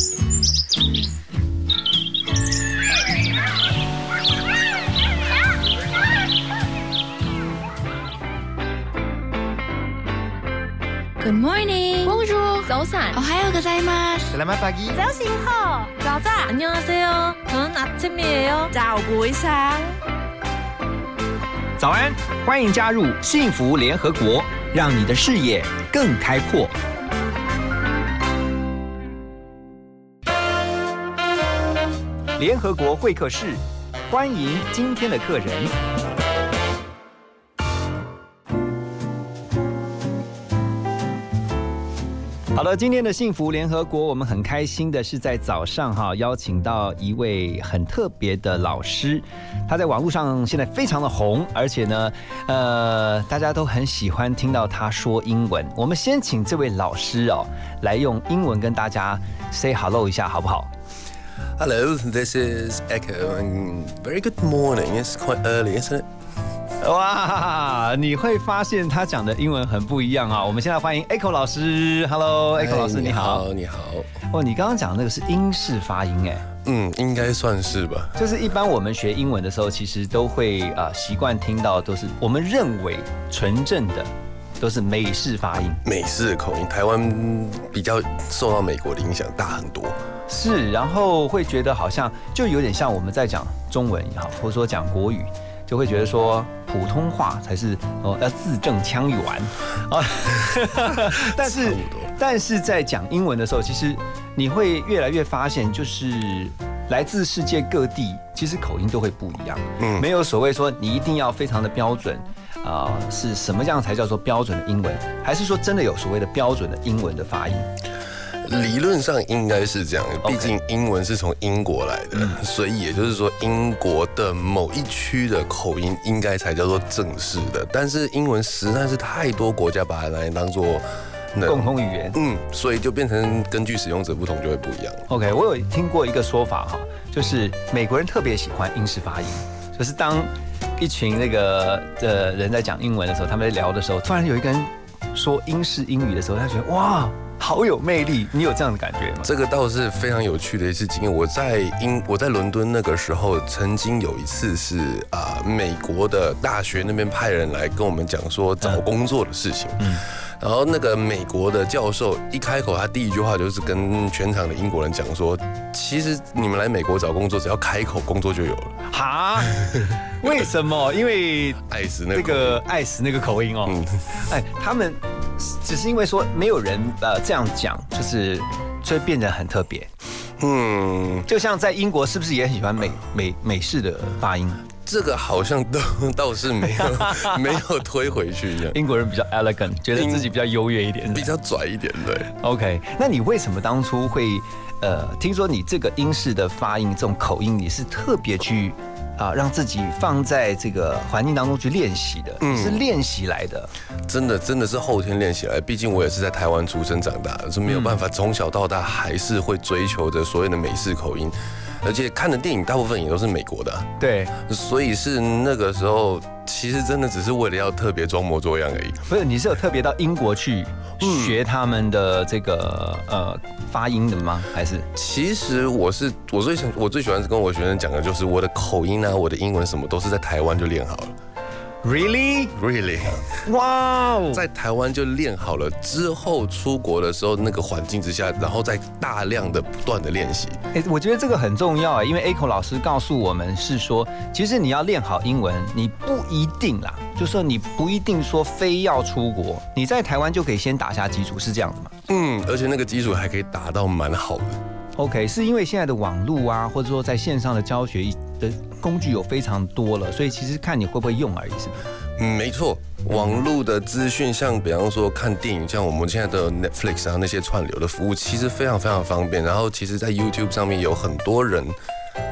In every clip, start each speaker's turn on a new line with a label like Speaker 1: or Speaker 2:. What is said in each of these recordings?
Speaker 1: Good morning.
Speaker 2: Bonjour. 早安。
Speaker 1: 오하요ございます.
Speaker 3: Selamat pagi.
Speaker 2: 早醒好。早早。
Speaker 4: 안녕하세요. 저는 아침이에요.
Speaker 2: 早不一상
Speaker 5: 早安，欢迎加入幸福联合国，让你的视野更开阔。 联合国会客室，欢迎今天的客人。好了，今天的幸福联合国，我们很开心的是在早上哈，邀请到一位很特别的老师，他在网络上现在非常的红，而且呢，呃，大家都很喜欢听到他说英文。我们先请这位老师哦，来用英文跟大家 say hello 一下，好不好？
Speaker 6: Hello, this is Echo, and very good morning. It's quite early, isn't it?
Speaker 5: 哇，你会发现他讲的英文很不一样啊！我们现在欢迎 Echo 老师，Hello，Echo 老师你好。
Speaker 6: 你好。
Speaker 5: 哦，你刚刚讲那个是英式发音哎。
Speaker 6: 嗯，应该算是吧。
Speaker 5: 就是一般我们学英文的时候，其实都会啊习惯听到都是我们认为纯正的都是美式发音。
Speaker 6: 美式的口音，台湾比较受到美国的影响大很多。
Speaker 5: 是，然后会觉得好像就有点像我们在讲中文也好，或者说讲国语，就会觉得说普通话才是哦要字正腔圆啊。但是但是在讲英文的时候，其实你会越来越发现，就是来自世界各地，其实口音都会不一样。
Speaker 6: 嗯
Speaker 5: 没有所谓说你一定要非常的标准。啊、是什么样才叫做标准的英文？还是说真的有所谓的标准的英文的发音？
Speaker 6: 理论上应该是这样毕竟英文是从英国来的，所以也就是说，英国的某一区的口音应该才叫做正式的。但是英文实在是太多国家把它拿来当做
Speaker 5: 共同语言。
Speaker 6: 嗯，所以就变成根据使用者不同就会不一样。
Speaker 5: OK，我有听过一个说法哈，就是美国人特别喜欢英式发音，就是当一群那个呃人在讲英文的时候，他们在聊的时候，突然有一个人说英式英语的时候，他觉得哇，好有魅力。你有这样的感觉吗？
Speaker 6: 这个倒是非常有趣的一次经验。我在英我在伦敦那个时候，曾经有一次是啊、美国的大学那边派人来跟我们讲说找工作的事情。
Speaker 5: 嗯
Speaker 6: 然后那个美国的教授一开口，他第一句话就是跟全场的英国人讲说，其实你们来美国找工作，只要开口，工作就有了。
Speaker 5: 哈？为什么？因为
Speaker 6: 爱死那
Speaker 5: 那
Speaker 6: 个
Speaker 5: 个爱死那个口音哦。
Speaker 6: 嗯
Speaker 5: 哎，他们只是因为说没有人呃这样讲，就是所以变得很特别。
Speaker 6: 嗯，
Speaker 5: 就像在英国，是不是也很喜欢美美美式的发音？
Speaker 6: 这个好像都 倒是没有 没有推回去一样，
Speaker 5: 英国人比较 elegant，觉得自己比较优越一点。
Speaker 6: 比较拽一点，对。
Speaker 5: OK，那你为什么当初会呃，听说你这个英式的发音这种口音，你是特别去啊、让自己放在这个环境当中去练习的，
Speaker 6: 嗯
Speaker 5: 是练习来的。
Speaker 6: 真的真的是后天练习来，毕竟我也是在台湾出生长大的，是没有办法从小到大还是会追求着所谓的美式口音，而且看的电影大部分也都是美国的啊、
Speaker 5: 对，
Speaker 6: 所以是那个时候其实真的只是为了要特别装模作样而已。
Speaker 5: 不是你是有特别到英国去学他们的这个呃发音的吗？还是
Speaker 6: 其实我是我最想我最喜欢跟我学生讲的就是我的口音啊，我的英文什么都是在台湾就练好了 really？，really。
Speaker 5: 哇哦！
Speaker 6: 在台湾就练好了，之后出国的时候那个环境之下，然后再大量的不断的练习。
Speaker 5: 哎，我觉得这个很重要啊，因为 Echo 老师告诉我们是说，其实你要练好英文，你不一定啦，就说你不一定说非要出国，你在台湾就可以先打下基础，是这样子吗
Speaker 6: 嗯，而且那个基础还可以打到蛮好的。
Speaker 5: ？OK，是因为现在的网络啊，或者说在线上的教学的工具有非常多了，所以其实看你会不会用而已，是？
Speaker 6: 嗯，没错，网络的资讯，像比方说看电影，像我们现在的 Netflix 啊那些串流的服务，其实非常非常方便。然后其实，在 YouTube 上面有很多人，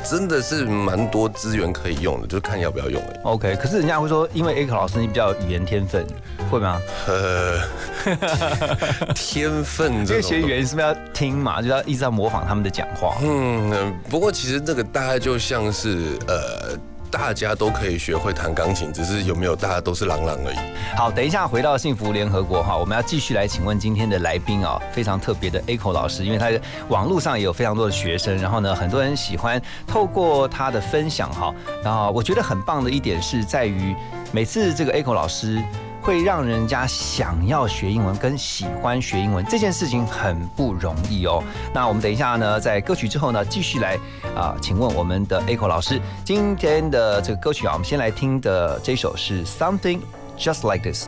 Speaker 6: 真的是蛮多资源可以用的，就看要不要用而已。
Speaker 5: OK，可是人家会说，因为 Echo 老师你比较有语言天分，会吗？
Speaker 6: 呃，天分
Speaker 5: 因为学语言是不是要听嘛，就要一直在模仿他们的讲话？
Speaker 6: 嗯，呃不过其实这个大概就像是呃，大家都可以学会弹钢琴，只是有没有大家都是朗朗而已。
Speaker 5: 好，等一下回到幸福联合国哈，我们要继续来请问今天的来宾啊，非常特别的 Echo 老师，因为他网络上也有非常多的学生，然后呢，很多人喜欢透过他的分享哈，然后我觉得很棒的一点是在于每次这个 Echo 老师。会让人家想要学英文跟喜欢学英文这件事情很不容易哦。那我们等一下呢，在歌曲之后呢，继续来啊，请问我们的 Echo 老师，今天的这个歌曲啊，我们先来听的这首是 Something Just Like This。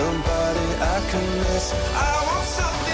Speaker 7: somebody I can miss. I want something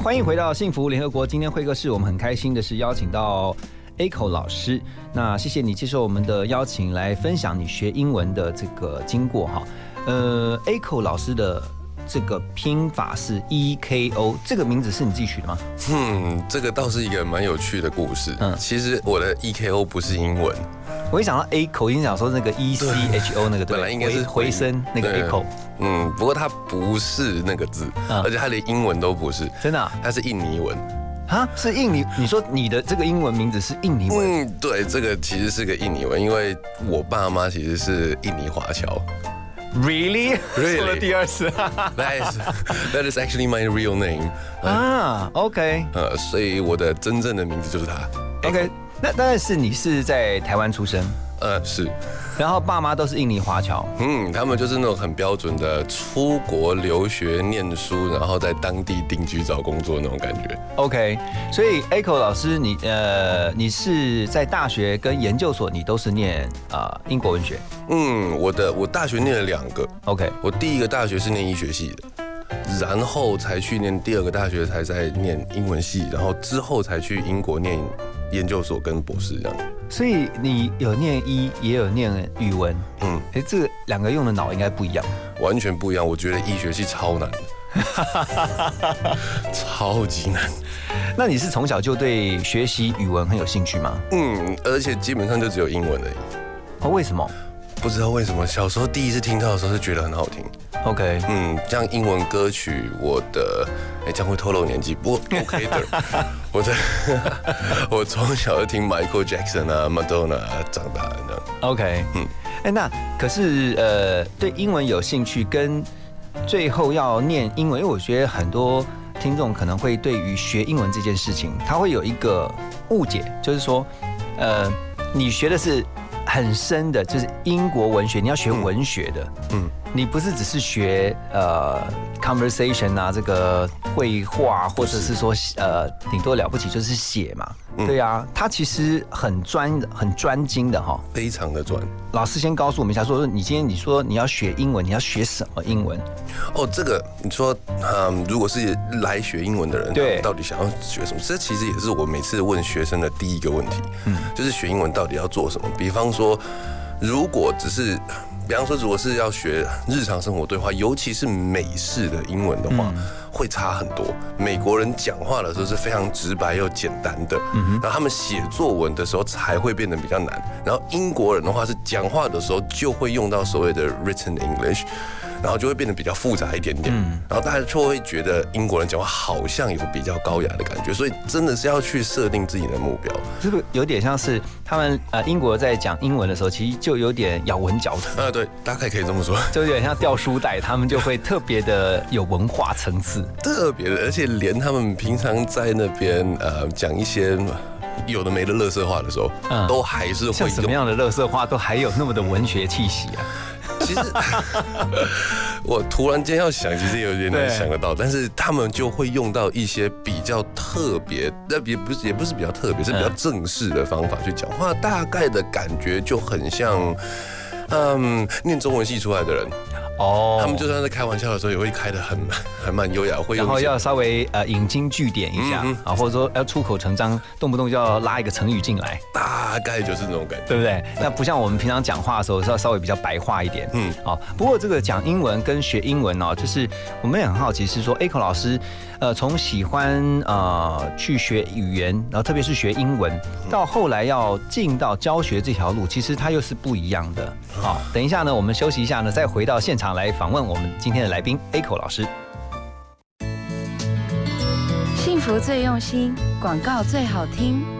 Speaker 5: 好，欢迎回到幸福联合国。今天会客室，我们很开心的是邀请到 Echo 老师。那谢谢你接受我们的邀请，来分享你学英文的这个经过哈。呃，Echo 老师的这个拼法是 E K O，这个名字是你自己取的吗？
Speaker 6: 嗯，这个倒是一个蛮有趣的故事。
Speaker 5: 嗯
Speaker 6: 嗯，其实我的 EKO 不是英文，
Speaker 5: 我一想到 A 口音，想说那个 E C H O 那个，对
Speaker 6: 本来应该是
Speaker 5: 回回声那个
Speaker 6: 对
Speaker 5: A 口，
Speaker 6: 嗯，不过它不是那个字，
Speaker 5: 嗯
Speaker 6: 而且它连英文都不是，
Speaker 5: 真的啊
Speaker 6: 它是印尼文。
Speaker 5: 啊，是印尼？你说你的这个英文名字是印尼文？
Speaker 6: 嗯，对，这个其实是个印尼文，因为我爸妈其实是印尼华侨。Really？Really？
Speaker 5: 说了第二次
Speaker 6: That is that is actually my real name。
Speaker 5: 啊，OK
Speaker 6: 呃，所以我的真正的名字就是他。
Speaker 5: OK，那但是你是在台湾出生，
Speaker 6: 呃，是，
Speaker 5: 然后爸妈都是印尼华侨，
Speaker 6: 嗯，他们就是那种很标准的出国留学念书，然后在当地定居找工作那种感觉。
Speaker 5: OK，所以 Echo 老师，你呃，你是在大学跟研究所，你都是念啊、呃英国文学？
Speaker 6: 嗯，我的我大学念了两个
Speaker 5: ，，OK，
Speaker 6: 我第一个大学是念医学系的，然后才去念第二个大学，才在念英文系，然后之后才去英国念研究所跟博士这样。
Speaker 5: 所以你有念医，也有念语文，
Speaker 6: 嗯，
Speaker 5: 哎，这个两个用的脑应该不一样。
Speaker 6: 完全不一样。我觉得医学系超难的，超级难。
Speaker 5: 那你是从小就对学习语文很有兴趣吗？
Speaker 6: 嗯，而且基本上就只有英文而已。
Speaker 5: 哦，为什么
Speaker 6: 不知道为什么，小时候第一次听到的时候是觉得很好听。
Speaker 5: ？OK，
Speaker 6: 嗯，像英文歌曲，我的哎，这样会透露年纪，不过 OK 的。我在 我从小就听 Michael Jackson 啊、Madonna 啊长大的这样。
Speaker 5: OK，嗯
Speaker 6: 嗯，
Speaker 5: 哎，那可是呃，对英文有兴趣，跟最后要念英文，因为我觉得很多听众可能会对于学英文这件事情，他会有一个误解，就是说，呃，你学的是很深的，就是英国文学，你要学文学的，嗯
Speaker 6: 嗯，
Speaker 5: 你不是只是学呃 conversation 啊，这个绘画，或者是说呃，顶多了不起就是写嘛，对啊，他其实很专很专精的哈。
Speaker 6: 非常的专
Speaker 5: 老师先告诉我们一下，说你今天你说你要学英文，你要学什么英文？
Speaker 6: 哦。这个你说，嗯，如果是来学英文的人，
Speaker 5: 对
Speaker 6: 到底想要学什么？这其实也是我每次问学生的第一个问题，嗯，就是学英文到底要做什么？比方说，如果只是。比方说，如果是要学日常生活对话，尤其是美式的英文的话，会差很多。美国人讲话的时候是非常直白又简单的，然后他们写作文的时候才会变得比较难。然后英国人的话是讲话的时候就会用到所谓的 written English，然后就会变得比较复杂一点点。然后大家就会觉得英国人讲话好像有比较高雅的感觉，所以真的是要去设定自己的目标。
Speaker 5: 这个有点像是他们呃英国在讲英文的时候，其实就有点咬文嚼字，
Speaker 6: 啊，对，大概可以这么说，
Speaker 5: 就有点像掉书袋，他们就会特别的有文化层次。
Speaker 6: 特别的，而且连他们平常在那边呃讲一些有的没的乐色话的时候，
Speaker 5: 嗯
Speaker 6: 都还是
Speaker 5: 像
Speaker 6: 会用。
Speaker 5: 什么样的乐色话都还有那么的文学气息啊？
Speaker 6: 其实 我突然间要想，其实有点难想得到，但是他们就会用到一些比较特别，那也不是也不是比较特别，是比较正式的方法去讲话，大概的感觉就很像。嗯，念中文系出来的人，
Speaker 5: 哦
Speaker 6: 他们就算在开玩笑的时候，也会开得很 很蛮优雅，会
Speaker 5: 然后要稍微呃引经据典一下
Speaker 6: 嗯
Speaker 5: 啊，或者说要出口成章，动不动就要拉一个成语进来。
Speaker 6: 大概就是那种感觉。
Speaker 5: 对不对？那不像我们平常讲话的时候是要稍微比较白话一点。嗯
Speaker 6: 嗯，
Speaker 5: 好。不过这个讲英文跟学英文哦，就是我们也很好奇，是说 Aiko 老师，呃，从喜欢呃去学语言，然后特别是学英文，到后来要进到教学这条路，其实它又是不一样的。好，等一下呢，我们休息一下呢，再回到现场来访问我们今天的来宾，Aiko 老师。
Speaker 1: 幸福最用心，广告最好听。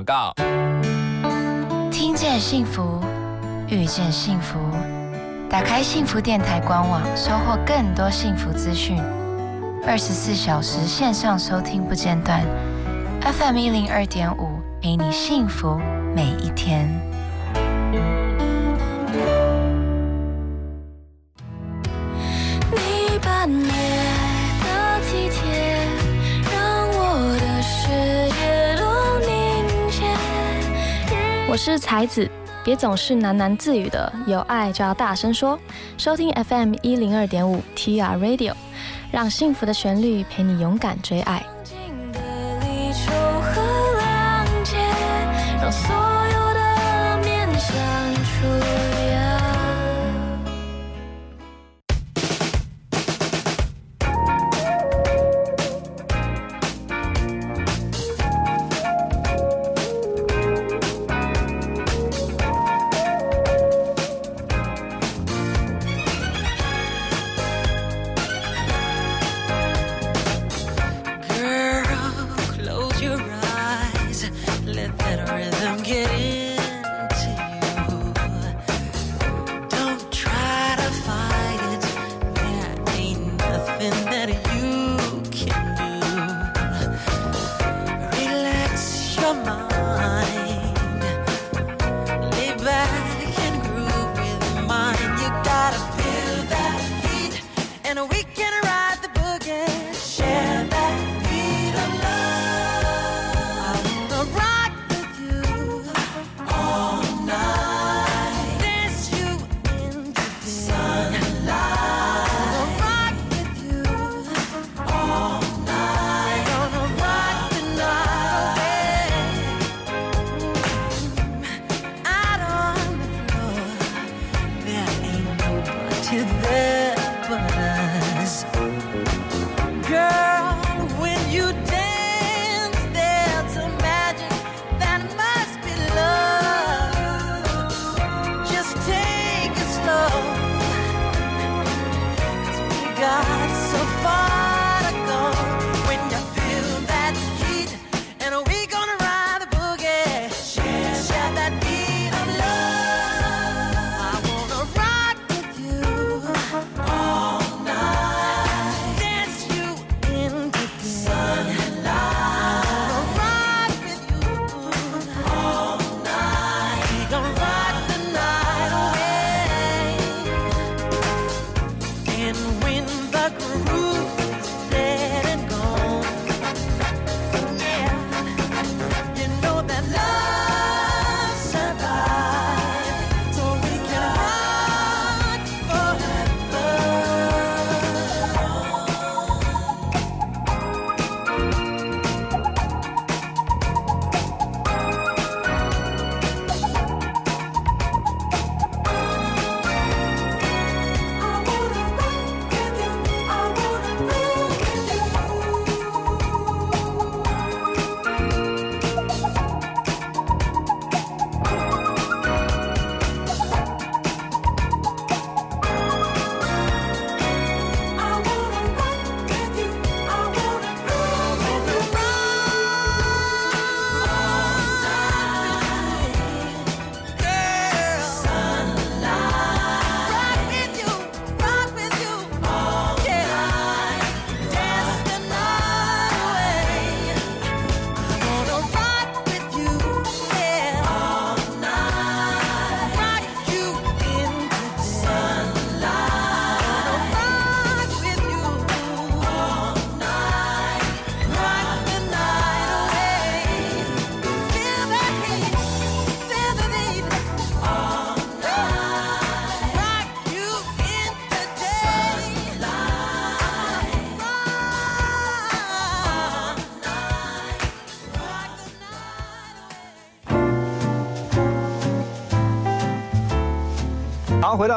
Speaker 8: 广告。
Speaker 1: 听见幸福，遇见幸福。打开幸福电台官网，收获更多幸福资讯。二十四小时线上收听不间断，FM 一零二点五，陪你幸福每一天。
Speaker 9: 你扮我。
Speaker 10: 是才子，别总是喃喃自语的，有爱就要大声说。收听 FM 一零二点五 TR Radio，让幸福的旋律陪你勇敢追爱。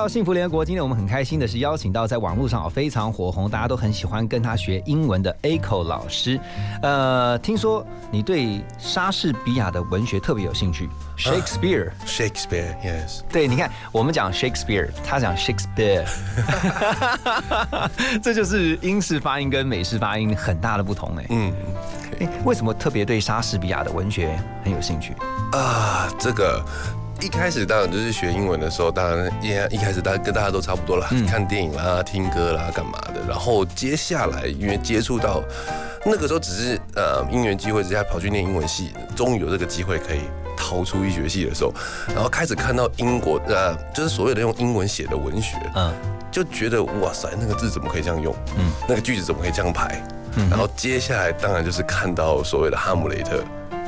Speaker 5: 到幸福联合国，今天我们很开心的是邀请到在网络上哦非常火红，大家都很喜欢跟他学英文的 acho 老师。呃，听说你对莎士比亚的文学特别有兴趣，Shakespeare。
Speaker 6: Shakespeare, yes.
Speaker 5: 对，你看，我们讲 Shakespeare，他讲 Shakespeare，这就是英式发音跟美式发音很大的不同哎。
Speaker 6: 嗯，
Speaker 5: 哎，为什么特别对莎士比亚的文学很有兴趣？
Speaker 6: 啊，这个一开始当然就是学英文的时候，当然一一开始大家跟大家都差不多啦，看电影啦、听歌啦、干嘛的。然后接下来因为接触到那个时候只是呃因缘机会之下跑去念英文系，终于有这个机会可以逃出医学系的时候，然后开始看到英国呃就是所谓的用英文写的文学，
Speaker 5: 嗯，
Speaker 6: 就觉得哇塞，那个字怎么可以这样用？嗯，那个句子怎么可以这样排？嗯然后接下来当然就是看到所谓的哈姆雷特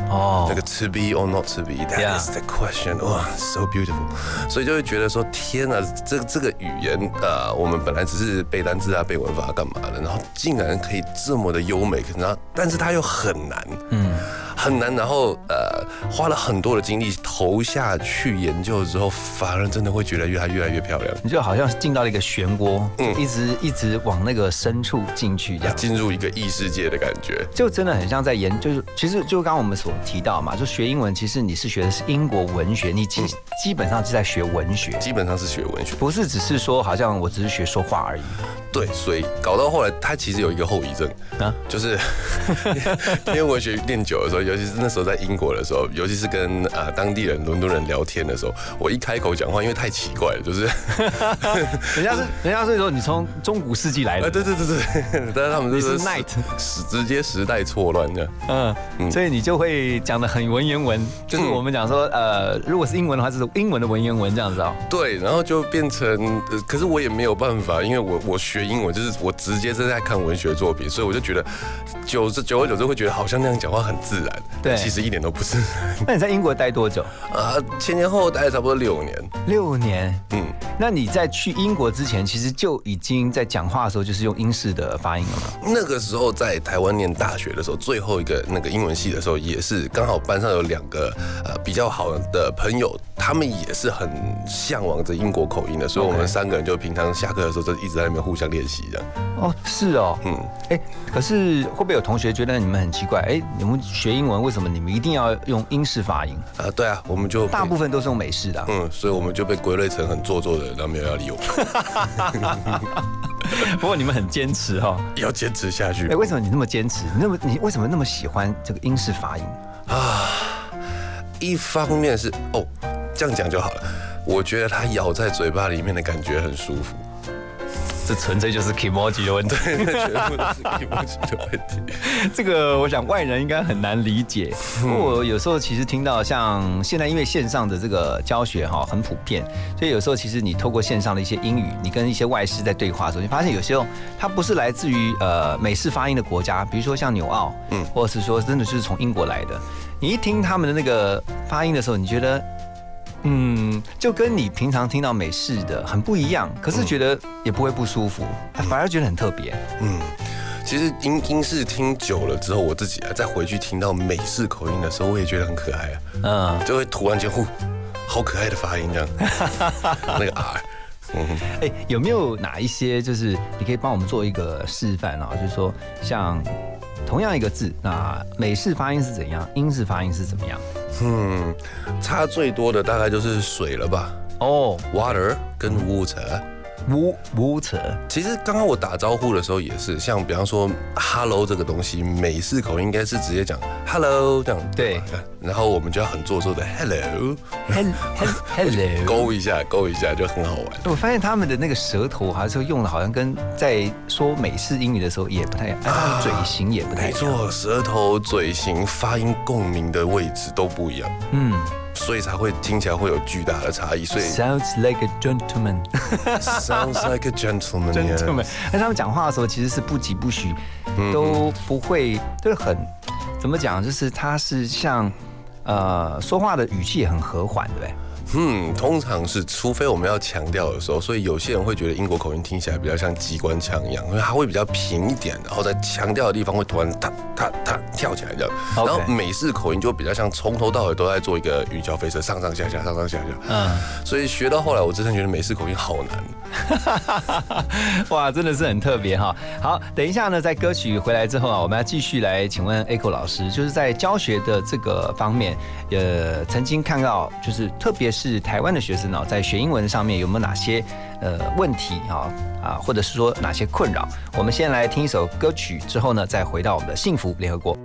Speaker 5: 哦。
Speaker 6: 那个 to be or not to be，that
Speaker 5: Yeah.
Speaker 6: is the question，哇、s o beautiful，所以就会觉得说，天啊，这这个语言，呃，我们本来只是背单词啊、背文法干嘛的，然后竟然可以这么的优美，然后但是它又很难，嗯，很难，然后呃，花了很多的精力投下去研究之后，反而真的会觉得越来越来越漂亮。
Speaker 5: 你就好像进到了一个漩涡，
Speaker 6: 嗯
Speaker 5: 一直一直往那个深处进去，这样。
Speaker 6: 进入一个异世界的感觉，
Speaker 5: 就真的很像在研，就是其实就刚刚我们所提到嘛，就学英文，其实你是学的是英国文学，你基、基本上是在学文学，
Speaker 6: 基本上是学文学。
Speaker 5: 不是只是说好像我只是学说话而已。
Speaker 6: 对，所以搞到后来，他其实有一个后遗症
Speaker 5: 啊
Speaker 6: 啊，就是 因为文学练久的时候，尤其是那时候在英国的时候，尤其是跟呃当地人、伦敦人聊天的时候，我一开口讲话，因为太奇怪了，就是
Speaker 5: 人家是人家是说你从中古世纪来
Speaker 6: 啊，
Speaker 5: 的，
Speaker 6: 对对对对，但是他们就
Speaker 5: 你是
Speaker 6: 是
Speaker 5: Knight
Speaker 6: 时直接时代错乱这样。
Speaker 5: 嗯，
Speaker 6: 嗯
Speaker 5: 所以你就会讲的很文言文，就是我们讲说，呃，如果是英文的话，就是英文的文言文这样子哦。
Speaker 6: 对，然后就变成，呃可是我也没有办法，因为我我学英文就是我直接是在看文学作品，所以我就觉得久之久而久之会觉得好像那样讲话很自然，
Speaker 5: 对
Speaker 6: 其实一点都不自然。
Speaker 5: 那你在英国待多久？
Speaker 6: 啊，前前后后待了差不多六年，
Speaker 5: 六年。
Speaker 6: 嗯。
Speaker 5: 那你在去英国之前，其实就已经在讲话的时候就是用英式的发音了吗？
Speaker 6: 那个时候在台湾念大学的时候，最后一个那个英文系的时候，也是刚好班上有两个呃比较好的朋友，他们也是很向往着英国口音的，所以我们三个人就平常下课的时候就一直在那边互相练习这样。
Speaker 5: 哦，是哦。
Speaker 6: 嗯，
Speaker 5: 哎，可是会不会有同学觉得你们很奇怪？哎，你们学英文为什么你们一定要用英式发音？
Speaker 6: 啊，对啊，我们就
Speaker 5: 大部分都是用美式的啊、
Speaker 6: 嗯，所以我们就被归类成很做作的人，然后没有要理我们，
Speaker 5: 不过你们很坚持哈、哦。
Speaker 6: 要坚持下去
Speaker 5: 哎，为什么你那么坚持？你那么你为什么那么喜欢这个英式发音？
Speaker 6: 啊。一方面是哦，这样讲就好了，我觉得它咬在嘴巴里面的感觉很舒服。
Speaker 5: 这纯粹就是 emoji 的问题。
Speaker 6: 那全部都是 emoji 的问题。
Speaker 5: 这个我想外人应该很难理解。不过我有时候其实听到像现在因为线上的这个教学哈很普遍，所以有时候其实你透过线上的一些英语，你跟一些外师在对话的时候，你发现有时候它不是来自于呃美式发音的国家，比如说像纽澳，嗯，或者是说真的就是从英国来的。你一听他们的那个发音的时候，你觉得。嗯，就跟你平常听到美式的很不一样，可是觉得也不会不舒服，反而觉得很特别。
Speaker 6: 嗯，其实英英式听久了之后，我自己啊再回去听到美式口音的时候，我也觉得很可爱啊，
Speaker 5: 嗯，
Speaker 6: 就会突然间呼，好可爱的发音这样，那个 R，嗯，
Speaker 5: 哎，有没有哪一些就是你可以帮我们做一个示范啊？就是说，像同样一个字，那美式发音是怎样，英式发音是怎么样？
Speaker 6: 嗯，差最多的大概就是水了吧
Speaker 5: 哦
Speaker 6: ，water 跟 water。
Speaker 5: ，w water，
Speaker 6: 其实刚刚我打招呼的时候也是，像比方说 “hello” 这个东西，美式口音应该是直接讲 “hello” 这样，
Speaker 5: 对，
Speaker 6: 然后我们就要很做作的 “hello”，hello
Speaker 5: hello。
Speaker 6: 勾一下，勾一下就很好玩。
Speaker 5: 我发现他们的那个舌头还是用的，好像跟在说美式英语的时候也不太一样，哎，他的嘴型也不太一样。
Speaker 6: 没错，舌头、嘴型、发音共鸣的位置都不一样，
Speaker 5: 嗯
Speaker 6: 所以才会听起来会有巨大的差异。所以
Speaker 5: ，sounds like a gentleman。
Speaker 6: sounds like a
Speaker 5: gentleman，gentleman，那他们讲话的时候其实是不疾不徐，
Speaker 6: 嗯
Speaker 5: 都不会，就是很怎么讲，就是他是像呃说话的语气也很和缓，对不对？
Speaker 6: 嗯，通常是，除非我们要强调的时候，所以有些人会觉得英国口音听起来比较像机关枪一样，因为它会比较平一点，然后在强调的地方会突然哒哒哒跳起来这样。然后美式口音就比较像从头到尾都在做一个鱼胶飞车，上上下下，上上下下。
Speaker 5: 嗯，
Speaker 6: 所以学到后来，我真的觉得美式口音好难。
Speaker 5: 哇，真的是很特别哈。好，等一下呢，在歌曲回来之后啊，我们要继续来请问 Echo 老师，就是在教学的这个方面，呃，曾经看到就是特别是台湾的学生呢，在学英文上面有没有哪些呃问题啊啊，或者是说哪些困扰？我们先来听一首歌曲，之后呢，再回到我们的幸福联合国。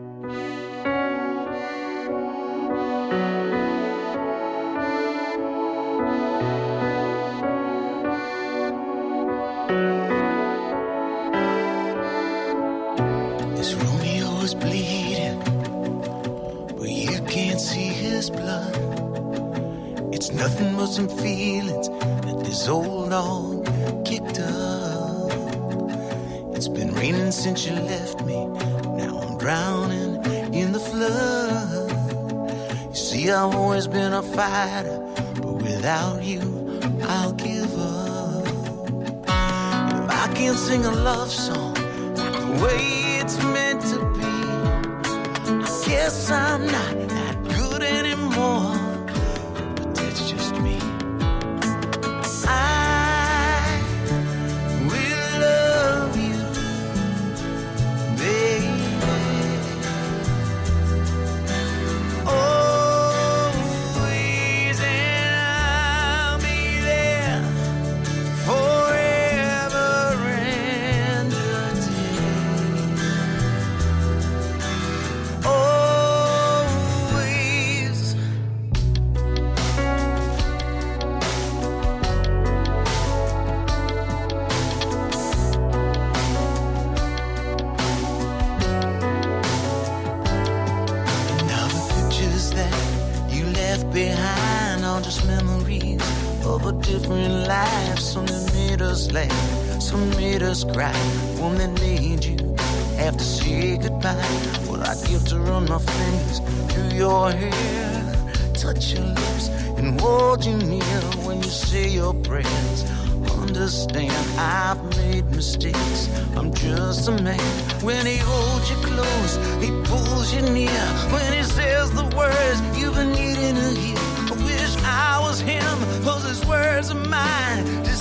Speaker 7: Well, I give to run my fingers through your hair, touch your lips, and hold you near when you say your prayers. Understand I've made mistakes. I'm just a man. When he holds you close, he pulls you near. When he says the words you've been needing to hear. I wish I was him, cause his words are mine. To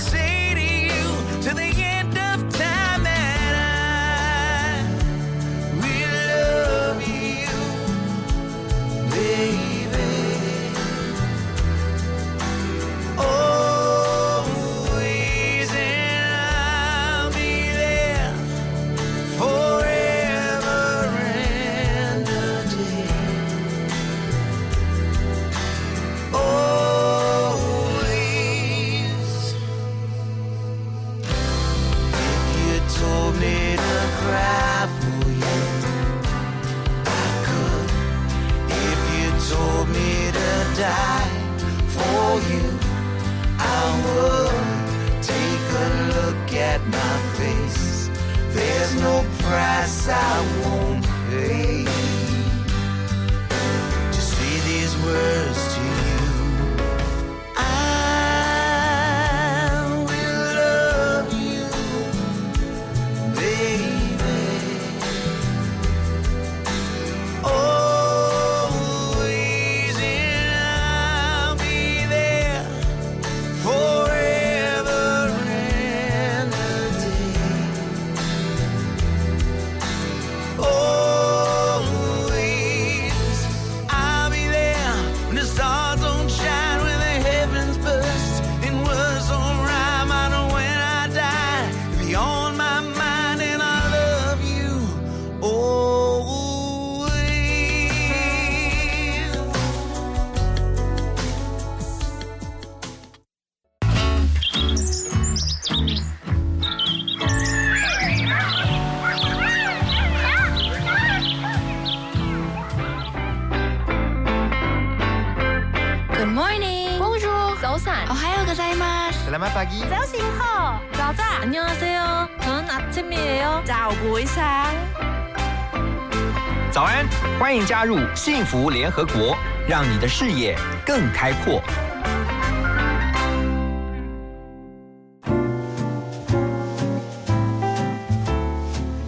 Speaker 5: 幸福联合国，让你的视野更开阔。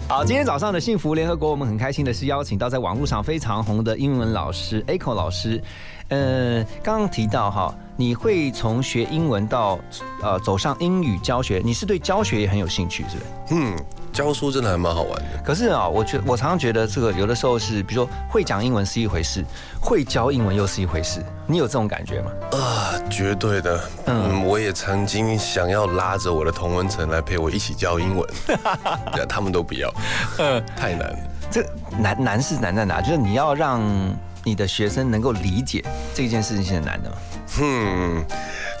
Speaker 5: 好，今天早上的幸福联合国，我们很开心的是邀请到在网络上非常红的英文老师 Echo 老师。呃，刚刚提到哈，你会从学英文到呃走上英语教学，你是对教学也很有兴趣，是不是？
Speaker 6: 嗯，教书真的还蛮好玩的。
Speaker 5: 可是啊，我觉我常常觉得这个有的时候是，比如说会讲英文是一回事，会教英文又是一回事。你有这种感觉吗？
Speaker 6: 啊，绝对的。嗯，我也曾经想要拉着我的同文层来陪我一起教英文，对 他们都不要，
Speaker 5: 呃，
Speaker 6: 太难了。
Speaker 5: 这难难是难在哪？就是你要让你的学生能够理解这件事情是很难的嘛。
Speaker 6: 嗯，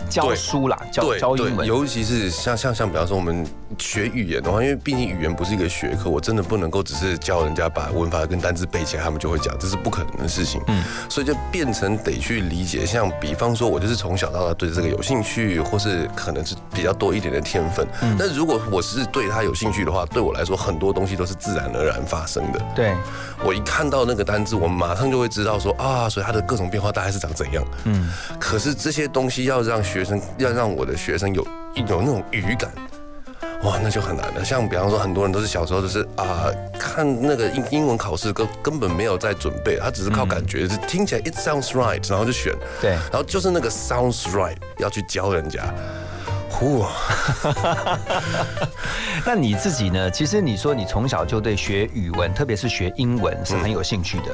Speaker 5: 教书啦，教教英文，
Speaker 6: 尤其是像像像比方说我们学语言的话，因为毕竟语言不是一个学科，我真的不能够只是教人家把文法跟单字背起来，他们就会讲，这是不可能的事情。嗯，所以就变成得去理解，像比方说，我就是从小到大对这个有兴趣，或是可能是比较多一点的天分。嗯，但如果我是对他有兴趣的话，对我来说很多东西都是自然而然发生的。
Speaker 5: 对，
Speaker 6: 我一看到那个单字，我马上就会知道说啊，所以它的各种变化大概是长怎样。嗯，可是这些东西要让学生，要让我的学生有有那种语感。哇，那就很难了。像比方说，很多人都是小时候就是啊、看那个英英文考试根根本没有在准备，他只是靠感觉，是听起来 it sounds right，然后就选。
Speaker 5: 对
Speaker 6: 然后就是那个 sounds right 要去教人家。呼，
Speaker 5: 那你自己呢？其实你说你从小就对学语文，特别是学英文是很有兴趣的。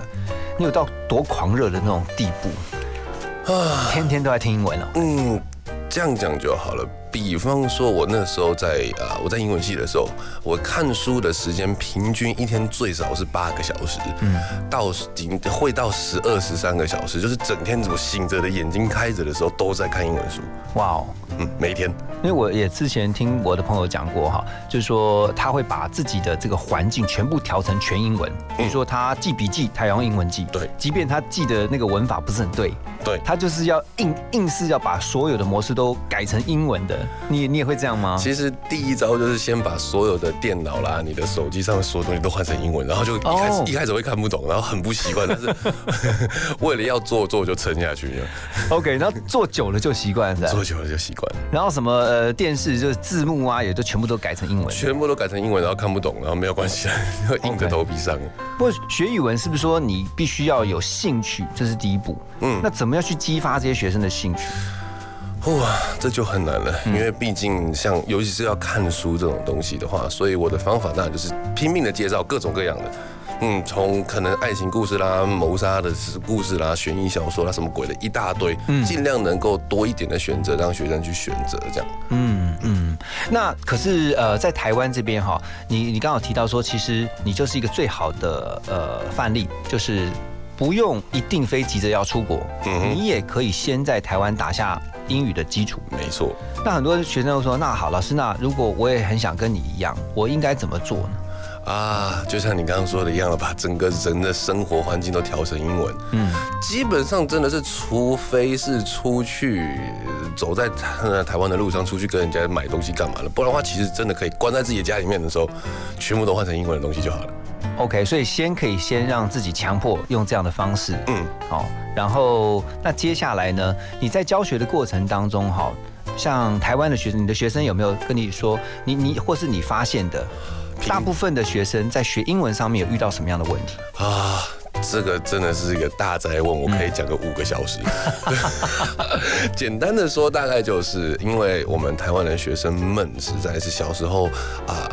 Speaker 5: 你有到多狂热的那种地步啊？天天都在听英文哦。
Speaker 6: 嗯，这样讲就好了。比方说，我那时候在呃、我在英文系的时候，我看书的时间平均一天最少是八个小时，嗯，到顶会到十二十三个小时，就是整天我醒着的眼睛开着的时候都在看英文书，
Speaker 5: 哇哦！
Speaker 6: 嗯，每一天。
Speaker 5: 因为我也之前听我的朋友讲过哈，就是说他会把自己的这个环境全部调成全英文，比如说他记笔记，他要用英文记，
Speaker 6: 对，
Speaker 5: 即便他记的那个文法不是很对，
Speaker 6: 对
Speaker 5: 他就是要硬硬是要把所有的模式都改成英文的。你你也会这样吗？
Speaker 6: 其实第一招就是先把所有的电脑啦、你的手机上面所有东西都换成英文，然后就一开始、
Speaker 5: 哦
Speaker 6: 一开始会看不懂，然后很不习惯，但是 为了要做做就撑下去了
Speaker 5: ，OK，然后做久了就习惯是吧？
Speaker 6: 做久了就习惯了。
Speaker 5: 然后什么呃电视就是字幕啊，也都全部都改成英文。
Speaker 6: 全部都改成英文，然后看不懂，然后没有关系，硬着头皮上。
Speaker 5: 不过学语文是不是说你必须要有兴趣，这是第一步？嗯，那怎么样去激发这些学生的兴趣？
Speaker 6: 哇，这就很难了，因为毕竟像尤其是要看书这种东西的话，所以我的方法当然就是拼命的介绍各种各样的。嗯，从可能爱情故事啦、谋杀的故事啦、悬疑小说啦，什么鬼的一大堆，尽量能够多一点的选择，让学生去选择这样。
Speaker 5: 嗯嗯，那可是呃，在台湾这边哈，你你刚好提到说，其实你就是一个最好的呃范例，就是不用一定非急着要出国，你也可以先在台湾打下英语的基础。
Speaker 6: 没错。
Speaker 5: 那很多学生都说，那好，老师，那如果我也很想跟你一样，我应该怎么做呢？
Speaker 6: 啊，就像你刚刚说的一样了，把整个人的生活环境都调成英文。嗯，基本上真的是，除非是出去呃走在台台湾的路上，出去跟人家买东西干嘛了，不然的话，其实真的可以关在自己的家里面的时候，全部都换成英文的东西就好了。
Speaker 5: OK，所以先可以先让自己强迫用这样的方式，
Speaker 6: 嗯，
Speaker 5: 好，然后那接下来呢，你在教学的过程当中，哈，像台湾的学生，你的学生有没有跟你说，你你或是你发现的，大部分的学生在学英文上面有遇到什么样的问题？
Speaker 6: 啊，这个真的是一个大灾问，我可以讲个五个小时。简单的说，大概就是因为我们台湾的学生们实在是小时候啊、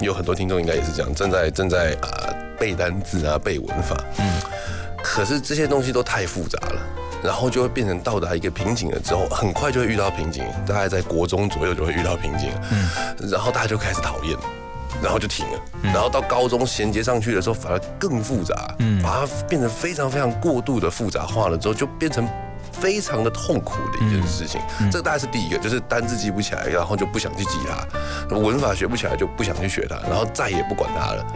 Speaker 6: 有很多听众应该也是这样，正在正在啊、背单字啊、背文法，嗯，可是这些东西都太复杂了。然后就会变成到达一个瓶颈了之后，很快就会遇到瓶颈，大概在国中左右就会遇到瓶颈，嗯，然后大家就开始讨厌，然后就停了，然后到高中衔接上去的时候，反而更复杂，嗯，把它变成非常非常过度的复杂化了之后，就变成非常的痛苦的一件事情。这个大概是第一个，就是单字记不起来，然后就不想去记它；文法学不起来，就不想去学它，然后再也不管它了。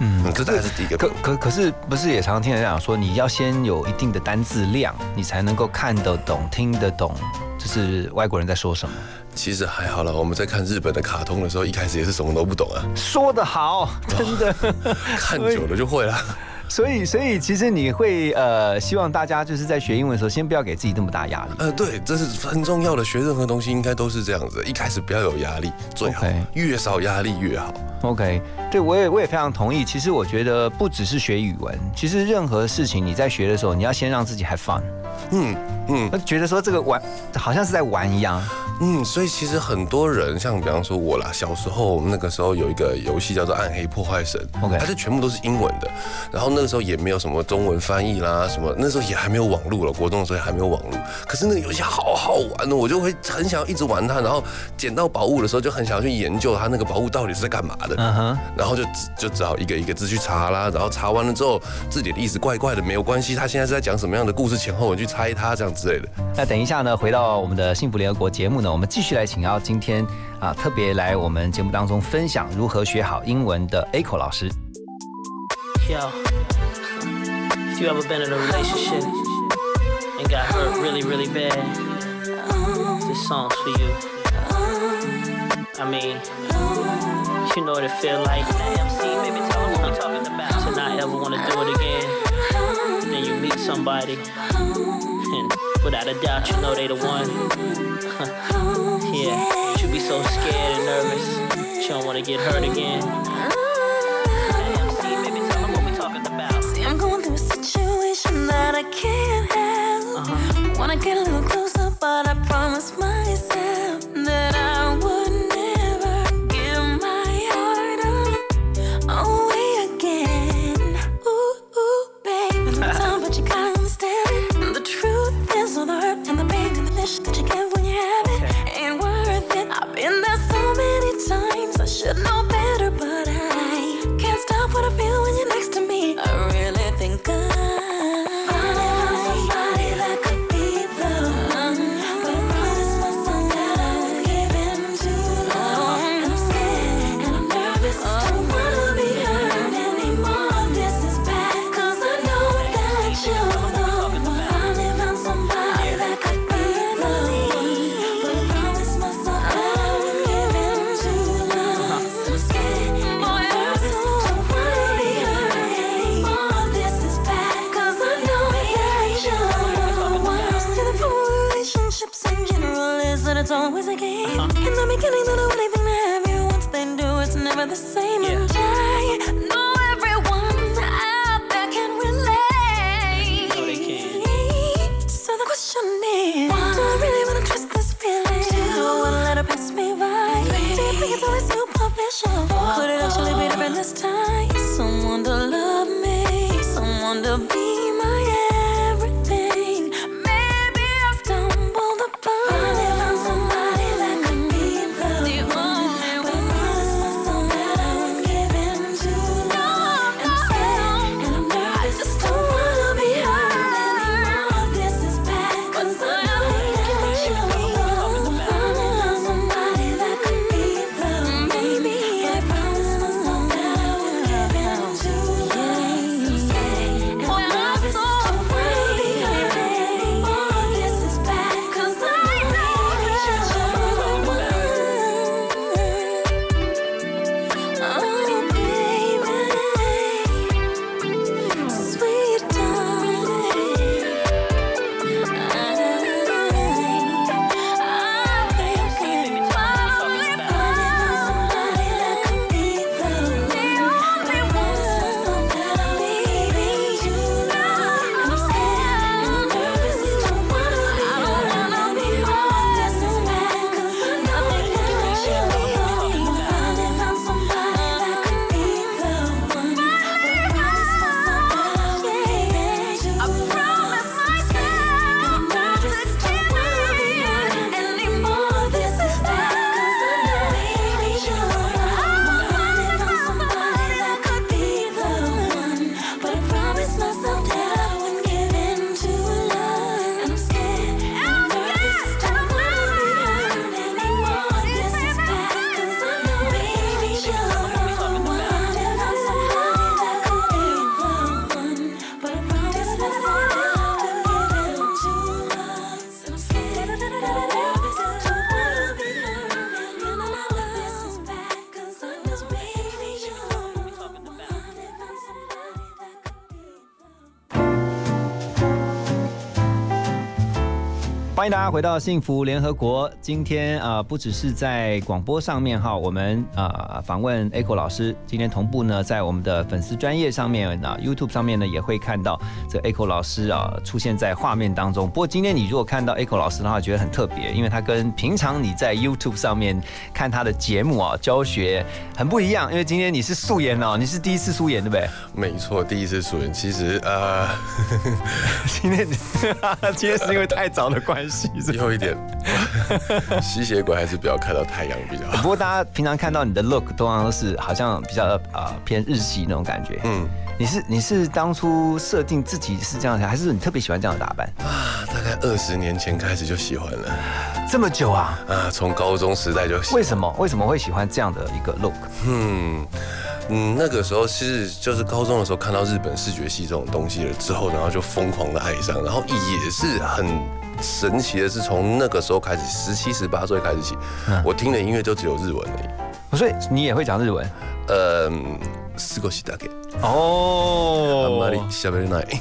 Speaker 6: 嗯，这大概是第一个。
Speaker 5: 可可可是不是也常常听人家讲说，你要先有一定的单字量，你才能够看得懂、听得懂，就是外国人在说什么。
Speaker 6: 其实还好了，我们在看日本的卡通的时候，一开始也是什么都不懂啊，
Speaker 5: 说得好，真的。
Speaker 6: 看久了就会了。
Speaker 5: 所以，所以其实你会呃，希望大家就是在学英文的时候，先不要给自己那么大压力。
Speaker 6: 呃，对，这是很重要的。学任何东西应该都是这样子，一开始不要有压力，最好越少压力越好。
Speaker 5: OK，对我也我也非常同意。其实我觉得不只是学语文，其实任何事情你在学的时候，你要先让自己 have fun，
Speaker 6: 嗯嗯，
Speaker 5: 觉得说这个玩好像是在玩一样。
Speaker 6: 嗯，所以其实很多人，像比方说我啦，小时候那个时候有一个游戏叫做《暗黑破坏神》
Speaker 5: OK
Speaker 6: 它是全部都是英文的。然后那个时候也没有什么中文翻译啦，什么那时候也还没有网络了，国中的时候也还没有网络。可是那个游戏好好玩哦，我就会很想要一直玩它，然后捡到宝物的时候就很想要去研究它那个宝物到底是在干嘛的。
Speaker 5: 嗯哼，
Speaker 6: 然后就就只好一个一个字去查啦，然后查完了之后字典的意思怪怪的，没有关系，他现在是在讲什么样的故事，前后文去猜它这样之类的。
Speaker 5: 那等一下呢，回到我们的幸福联合国节目呢，我们继续来请到今天啊特别来我们节目当中分享如何学好英文的 Echo 老师。
Speaker 11: Yo, if you ever been in a relationship and got hurt really, really bad, this song's for you. I mean, you know what it feel like. MC, maybe tell them what I'm talking about. To not ever want to do it again. Then you meet somebody, and without a doubt, you know they the one. Yeah, but you be so scared and nervous. You don't want to get hurt again. MC, maybe tell them what we talking about.
Speaker 9: See, I'm going through a situation that I can't help. Uh-huh. Wanna get a little closer, but I promise myself that I
Speaker 5: 家回到幸福联合国。今天啊、呃不只是在广播上面哈，我们啊、呃访问 Echo 老师。今天同步呢，在我们的粉丝专业上面啊、YouTube 上面呢，也会看到这 Echo 老师啊、出现在画面当中。不过今天你如果看到 Echo 老师的话，觉得很特别，因为他跟平常你在 YouTube 上面看他的节目啊教学很不一样。因为今天你是素颜哦，你是第一次素颜对不对？
Speaker 6: 没错，第一次素颜，其实呃，
Speaker 5: 今天 今天是因为太早的关系，是
Speaker 6: 有一点吸血鬼还是不要看到太阳比较好。
Speaker 5: 不过大家平常看到你的 look 通常都是好像比较呃偏日系那种感觉。
Speaker 6: 嗯，
Speaker 5: 你是你是当初设定自己是这样的，还是你特别喜欢这样的打扮？
Speaker 6: 啊，大概二十年前开始就喜欢了
Speaker 5: 这么久啊？
Speaker 6: 啊，从高中时代就喜歡
Speaker 5: 为什么为什么会喜欢这样的一个 look？
Speaker 6: 嗯嗯，那个时候是就是高中的时候看到日本视觉系这种东西了之后，然后就疯狂的爱上，然后也是很神奇的是从那个时候开始，十七十八岁开始起，我听的音乐就只有日文而已。
Speaker 5: 所以你也会讲日文？
Speaker 6: 呃，四个西大给，あん
Speaker 5: 哦
Speaker 6: まり喋れない。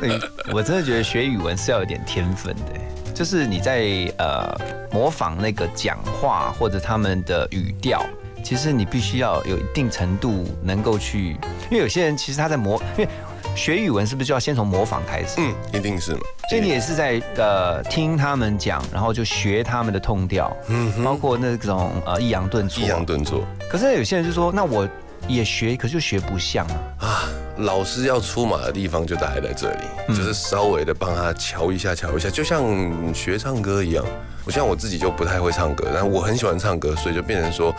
Speaker 5: 欸我真的觉得学语文是要有点天分的，就是你在呃模仿那个讲话或者他们的语调，其实你必须要有一定程度能够去，因为有些人其实他在模，因为 学语文是不是就要先从模仿开始？
Speaker 6: 嗯，一定是嘛。
Speaker 5: 所以你也是在呃听他们讲，然后就学他们的痛调，
Speaker 6: 嗯哼
Speaker 5: 包括那种呃抑扬顿挫。
Speaker 6: 抑扬顿挫
Speaker 5: 可是有些人就说，那我也学，可是就学不像啊。
Speaker 6: 啊，老师要出马的地方就大概在这里，
Speaker 5: 嗯
Speaker 6: 就是稍微的帮他瞧一下，瞧一下，就像学唱歌一样。我像我自己就不太会唱歌，但我很喜欢唱歌，所以就变成说，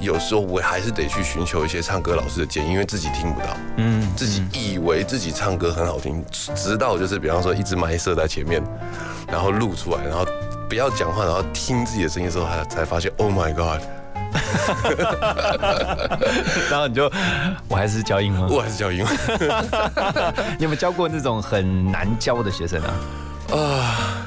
Speaker 6: 有时候我还是得去寻求一些唱歌老师的建议，因为自己听不到，
Speaker 5: 嗯，
Speaker 6: 自己以为自己唱歌很好听，直到就是比方说一直埋设在前面，然后录出来，然后不要讲话，然后听自己的声音的时候，才才发现，Oh my God，
Speaker 5: 然后你就，我还是教英文。
Speaker 6: 我还是教英文
Speaker 5: 你有没有教过那种很难教的学生啊？
Speaker 6: 啊，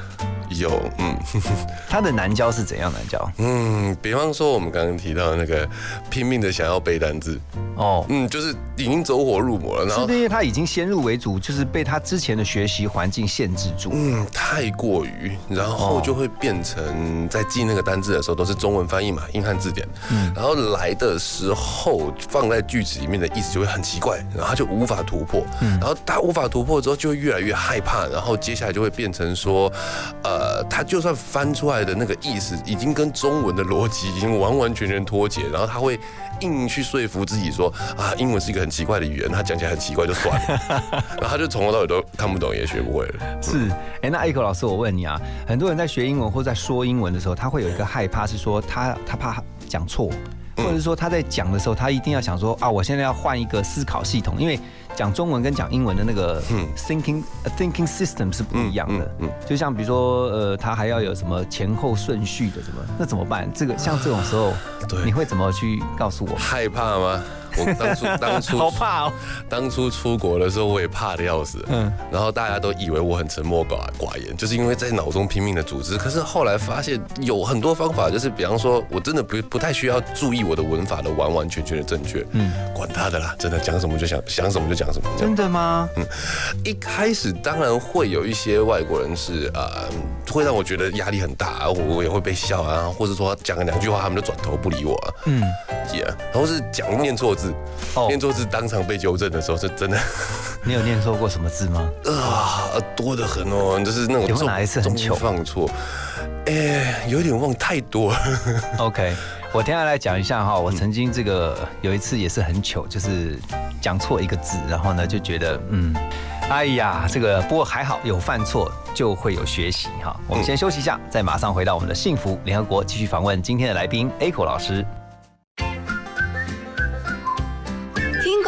Speaker 6: 有，嗯。
Speaker 5: 他的难教是怎样难教？
Speaker 6: 嗯，比方说我们刚刚提到的那个拼命的想要背单字，
Speaker 5: 哦，
Speaker 6: 嗯，就是已经走火入魔了，然后
Speaker 5: 是不是因为他已经先入为主，就是被他之前的学习环境限制住？
Speaker 6: 嗯太过于，然后就会变成在记那个单字的时候都是中文翻译嘛，英汉字典，
Speaker 5: 嗯
Speaker 6: 然后来的时候放在句子里面的意思就会很奇怪，然后他就无法突破，
Speaker 5: 嗯
Speaker 6: 然后他无法突破之后就会越来越害怕，然后接下来就会变成说，呃，他就算翻出来的那个意思已经跟中文的逻辑已经完完全全脱节，然后他会硬去说服自己说啊，英文是一个很奇怪的语言，他讲起来很奇怪就算了，然后他就从头到尾都看不懂也学不会了。
Speaker 5: 是，哎、那 Echo 老师，我问你啊，很多人在学英文或在说英文的时候，他会有一个害怕，是说他他怕讲错，或者是说他在讲的时候，他一定要想说啊，我现在要换一个思考系统，因为讲中文跟讲英文的那个
Speaker 6: 嗯
Speaker 5: thinking、thinking system 是不一样的。
Speaker 6: 嗯嗯
Speaker 5: 就像比如说，呃，他还要有什么前后顺序的，什么，那怎么办？这个像这种时候，
Speaker 6: 对
Speaker 5: 你会怎么去告诉我？
Speaker 6: 害怕吗？我当初 当初
Speaker 5: 好怕哦。
Speaker 6: 当初出国的时候，我也怕的要死。
Speaker 5: 嗯
Speaker 6: 嗯，然后大家都以为我很沉默寡寡言，就是因为在脑中拼命的组织。可是后来发现有很多方法，就是比方说，我真的不不太需要注意我的文法的完完全全的正确。
Speaker 5: 嗯
Speaker 6: 嗯，管他的啦，真的讲什么就想想什么就讲什么。
Speaker 5: 真的吗？
Speaker 6: 嗯一开始当然会有一些外国人是呃，会让我觉得压力很大，我我也会被笑啊，或者说讲了两句话，他们就转头不理我啊。
Speaker 5: 嗯，
Speaker 6: 也，然后是讲念错字，
Speaker 5: 哦
Speaker 6: 念错字当场被纠正的时候，是真的
Speaker 5: 你有念错过什么字吗？
Speaker 6: 啊多得很哦，就是那种重
Speaker 5: 有哪一次很
Speaker 6: 重
Speaker 5: 糗
Speaker 6: 放错，哎，有点忘太多了。
Speaker 5: OK，我接下来讲一下哈，我曾经这个有一次也是很糗，就是讲错一个字，然后呢就觉得嗯，哎呀，这个不过还好有犯错就会有学习哈。我们先休息一下，再马上回到我们的幸福联合国，继续访问今天的来宾 Echo 老师。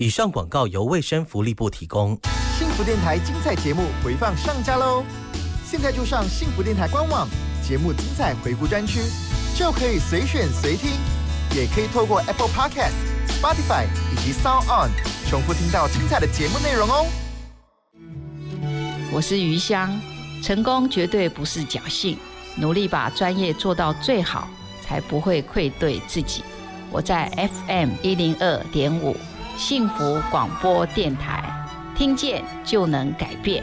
Speaker 12: 以上广告由卫生福利部提供。
Speaker 13: 幸福电台精彩节目回放上架喽！现在就上幸福电台官网节目精彩回顾专区，就可以随选随听，也可以透过 Apple Podcast、Spotify 以及 Sound On 重复听到精彩的节目内容哦。
Speaker 14: 我是余香，成功绝对不是侥幸，努力把专业做到最好，才不会愧对自己。我在 FM 一零二点五幸福广播电台，听见就能改变。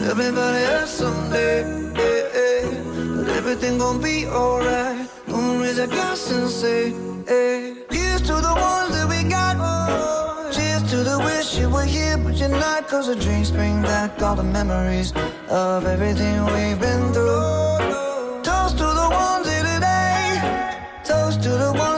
Speaker 7: everybody hurts someday. Yeah, yeah. But everything gon' be alright. Gonna raise a glass and say, hey. Here's to the ones that we got. Cheers to the wish you were here, but you're not. Cause the drinks bring back all the memories of everything we've been through. Toast to the ones here today. Toast to the ones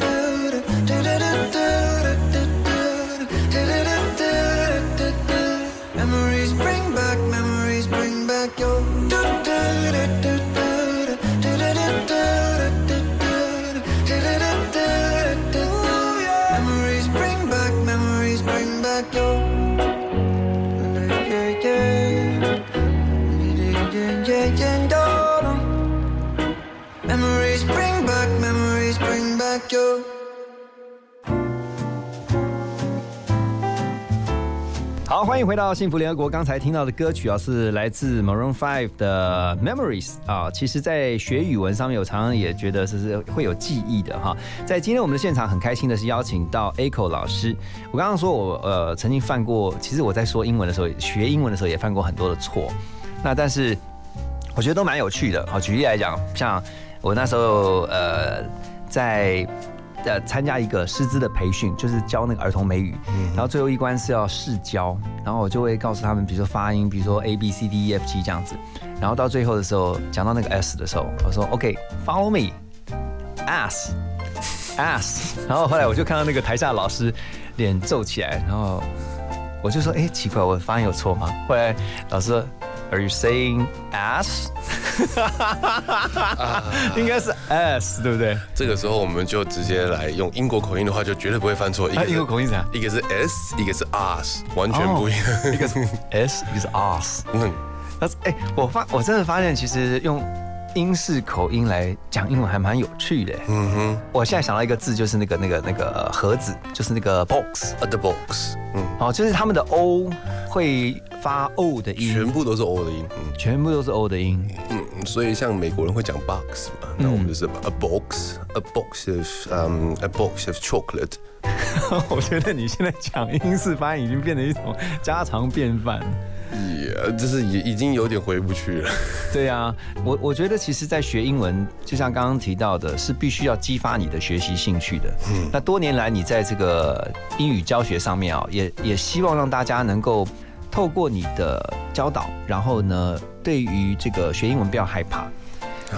Speaker 5: 好，欢迎回到幸福联合国。刚才听到的歌曲啊，是来自 Maroon Five 的 Memories 啊。其实，在学语文上面，我常常也觉得是是会有记忆的哈。在今天我们的现场，很开心的是邀请到 Echo 老师。我刚刚说我呃曾经犯过，其实我在说英文的时候，学英文的时候也犯过很多的错。那但是我觉得都蛮有趣的。好，举例来讲，像我那时候呃在。呃，参加一个师资的培训，就是教那个儿童美语，然后最后一关是要试教，然后我就会告诉他们，比如说发音，比如说 A B C D E F G 这样子，然后到最后的时候讲到那个 S 的时候，我说 OK，follow me，ass ass，然后后来我就看到那个台下的老师脸皱起来，然后我就说，哎，奇怪，我发音有错吗？后来老师说，Are you saying ass？应该是 S 对不对？
Speaker 6: 这个时候我们就直接来用英国口音的话，就绝对不会犯错。一个
Speaker 5: 啊英国口音怎样？
Speaker 6: 一个是 S，一个是 S，完全不一样。
Speaker 5: 一个是 S，一个是 S。
Speaker 6: 嗯，
Speaker 5: 但是哎，我发我真的发现，其实用英式口音来讲英文还蛮有趣的。
Speaker 6: 嗯哼，
Speaker 5: 我现在想到一个字，就是那个那个那个盒子，就是那个 box。
Speaker 6: ，the box，嗯，
Speaker 5: 哦，就是他们的 O 会发 O 的音，
Speaker 6: 全部都是 O 的音，嗯，
Speaker 5: 全部都是 O 的音。
Speaker 6: 嗯，所以像美国人会讲 box 嘛，那我们就是 a box，a box of um a box of chocolate。
Speaker 5: 我觉得你现在讲英式发音已经变成一种家常便饭。
Speaker 6: 也就是也已经有点回不去了。
Speaker 5: 对啊，我我觉得其实，在学英文，就像刚刚提到的，是必须要激发你的学习兴趣的。嗯，那多年来你在这个英语教学上面啊，也也希望让大家能够透过你的教导，然后呢，对于这个学英文不要害怕。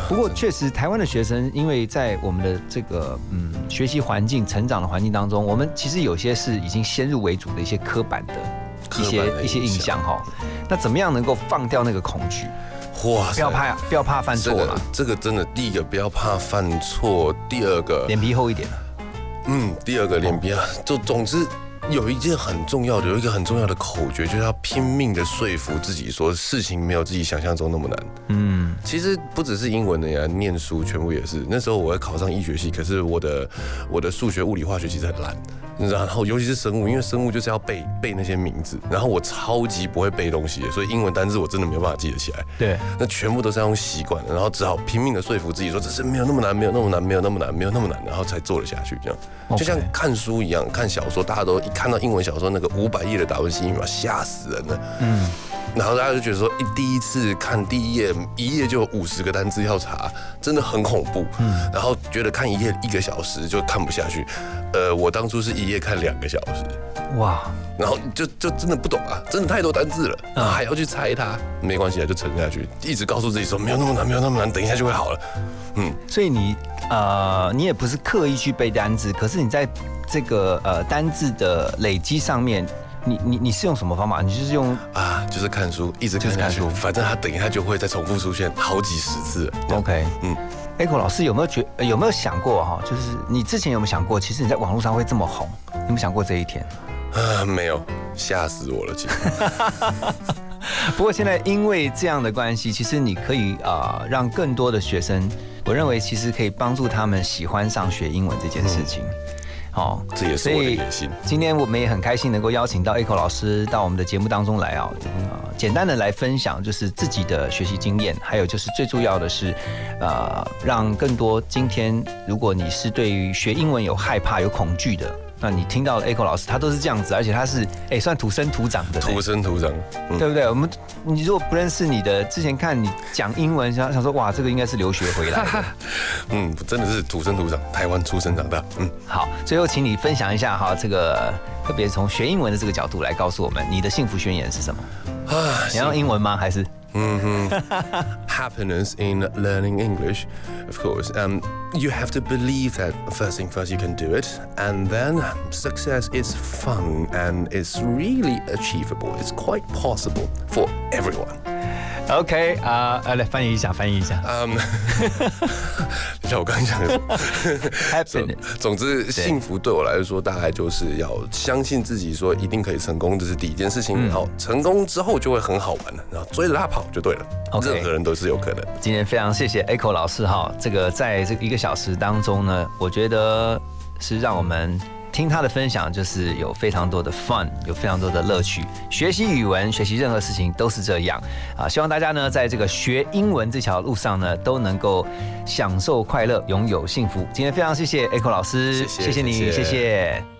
Speaker 5: 不过，确实，台湾的学生因为在我们的这个嗯学习环境、成长的环境当中，我们其实有些是已经先入为主的一些刻板的一些一些印象哈。那怎么样能够放掉那个恐惧？
Speaker 6: 哇，
Speaker 5: 不要怕，不要怕犯错
Speaker 6: 了。这个真的，第一个不要怕犯错，第二个
Speaker 5: 脸皮厚一点
Speaker 6: 嗯，第二个脸皮啊，就总之。有一件很重要的，有一个很重要的口诀，就是要拼命的说服自己，说事情没有自己想象中那么难。嗯，其实不只是英文的呀，念书全部也是。那时候我要考上医学系，可是我的我的数学、物理、化学其实很烂，然后尤其是生物，因为生物就是要背背那些名字，然后我超级不会背东西，所以英文单字我真的没有办法记得起来。
Speaker 5: 对，
Speaker 6: 那全部都是要用习惯的，然后只好拼命的说服自己说，这是没有那么难，没有那么难，没有那么难，没有那么难，然后才做了下去。这样就像看书一样，看小说，大家都一看到英文小说那个五百页的达文西密码，吓死人了。嗯，然后大家就觉得说，一第一次看第一页，一页就有五十个单字要查，真的很恐怖。嗯，然后觉得看一页一个小时就看不下去。呃，我当初是一页看两个小时。哇，然后就就真的不懂啊，真的太多单字了，然后还要去猜它，没关系啊，就沉下去，一直告诉自己说没有那么难，没有那么难，等一下就会好了。
Speaker 5: 嗯，所以你呃，你也不是刻意去背单字，可是你在这个呃单字的累积上面，你你你是用什么方法？你就是用
Speaker 6: 啊，就是看书，一直看下去，反正他等一下就会再重复出现好几十次。
Speaker 5: OK，嗯，Echo 老师有没有觉有没有想过哈？就是你之前有没有想过，其实你在网络上会这么红？有没有想过这一天？
Speaker 6: 啊，没有，吓死我了，其实。
Speaker 5: 不过现在因为这样的关系，其实你可以啊、呃、让更多的学生，我认为其实可以帮助他们喜欢上学英文这件事情。哦，
Speaker 6: 这也是我的野心。
Speaker 5: 今天我们也很开心能够邀请到 Echo 老师到我们的节目当中来啊，呃，简单的来分享就是自己的学习经验，还有就是最重要的是，呃，让更多今天如果你是对于学英文有害怕、有恐惧的。那你听到了 Echo 老师，他都是这样子，而且他是哎、欸、算土生土长的，
Speaker 6: 土生土长，
Speaker 5: 嗯、对不对？我们你如果不认识你的，之前看你讲英文，想想说哇，这个应该是留学回来的，
Speaker 6: 嗯，真的是土生土长，台湾出生长大，嗯，
Speaker 5: 好，最后请你分享一下哈，这个特别从学英文的这个角度来告诉我们，你的幸福宣言是什么？啊，你要用英文吗？还是？
Speaker 6: 嗯哼，happiness in learning English, of course. Um, you have to believe that first thing first you can do it, and then success is fun and it's really achievable. It's quite possible for everyone.
Speaker 5: OK 啊、呃，来翻译一下，翻译一下。
Speaker 6: 嗯，就像我刚刚讲的
Speaker 5: ，happiness。
Speaker 6: 总之，幸福对我来说，大概就是要相信自己，说一定可以成功，这是第一件事情。然后成功之后就会很好玩了，然后追着他跑就对了。任何人都是有可能。
Speaker 5: 今天非常谢谢 Echo 老师哈，这个在这一个小时当中呢，我觉得是让我们。听他的分享，就是有非常多的 fun，有非常多的乐趣。学习语文，学习任何事情都是这样啊！希望大家呢，在这个学英文这条路上呢，都能够享受快乐，拥有幸福。今天非常谢谢 Echo 老师，
Speaker 6: 谢
Speaker 5: 谢你，谢谢。谢谢